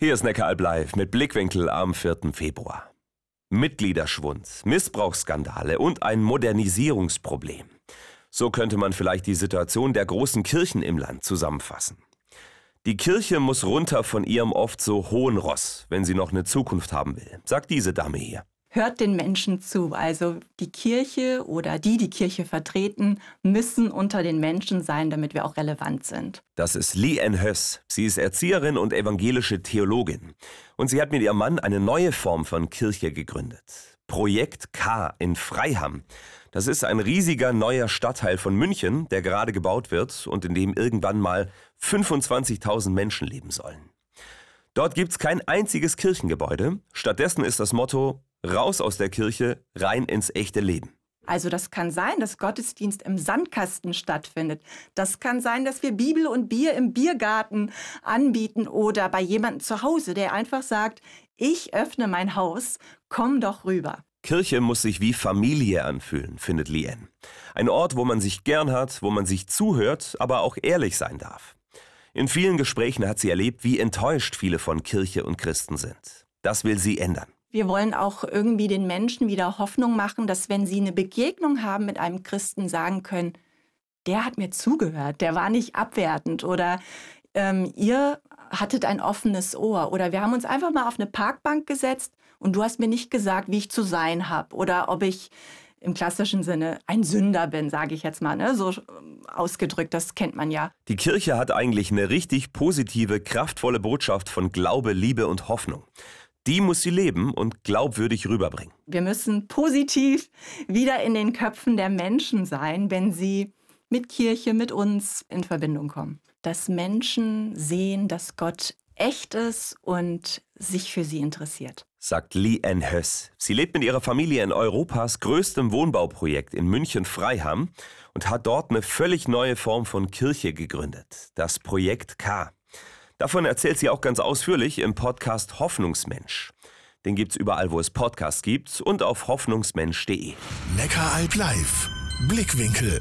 Hier ist Neckaralb live mit Blickwinkel am 4. Februar. Mitgliederschwund, Missbrauchsskandale und ein Modernisierungsproblem. So könnte man vielleicht die Situation der großen Kirchen im Land zusammenfassen. Die Kirche muss runter von ihrem oft so hohen Ross, wenn sie noch eine Zukunft haben will, sagt diese Dame hier hört den Menschen zu. Also die Kirche oder die, die Kirche vertreten, müssen unter den Menschen sein, damit wir auch relevant sind. Das ist Lee Ann Höss. Sie ist Erzieherin und evangelische Theologin. Und sie hat mit ihrem Mann eine neue Form von Kirche gegründet. Projekt K in Freiham. Das ist ein riesiger neuer Stadtteil von München, der gerade gebaut wird und in dem irgendwann mal 25.000 Menschen leben sollen. Dort gibt es kein einziges Kirchengebäude. Stattdessen ist das Motto Raus aus der Kirche, rein ins echte Leben. Also das kann sein, dass Gottesdienst im Sandkasten stattfindet. Das kann sein, dass wir Bibel und Bier im Biergarten anbieten oder bei jemandem zu Hause, der einfach sagt, ich öffne mein Haus, komm doch rüber. Kirche muss sich wie Familie anfühlen, findet Lien. Ein Ort, wo man sich gern hat, wo man sich zuhört, aber auch ehrlich sein darf. In vielen Gesprächen hat sie erlebt, wie enttäuscht viele von Kirche und Christen sind. Das will sie ändern. Wir wollen auch irgendwie den Menschen wieder Hoffnung machen, dass wenn sie eine Begegnung haben mit einem Christen, sagen können, der hat mir zugehört, der war nicht abwertend oder ähm, ihr hattet ein offenes Ohr oder wir haben uns einfach mal auf eine Parkbank gesetzt und du hast mir nicht gesagt, wie ich zu sein habe oder ob ich im klassischen Sinne ein Sünder bin, sage ich jetzt mal, ne? so ähm, ausgedrückt, das kennt man ja. Die Kirche hat eigentlich eine richtig positive, kraftvolle Botschaft von Glaube, Liebe und Hoffnung. Die muss sie leben und glaubwürdig rüberbringen. Wir müssen positiv wieder in den Köpfen der Menschen sein, wenn sie mit Kirche, mit uns in Verbindung kommen. Dass Menschen sehen, dass Gott echt ist und sich für sie interessiert. Sagt Lee Ann Höss. Sie lebt mit ihrer Familie in Europas größtem Wohnbauprojekt in München-Freiham und hat dort eine völlig neue Form von Kirche gegründet. Das Projekt K. Davon erzählt sie auch ganz ausführlich im Podcast Hoffnungsmensch. Den gibt's überall, wo es Podcasts gibt und auf hoffnungsmensch.de. Neckaralb live. Blickwinkel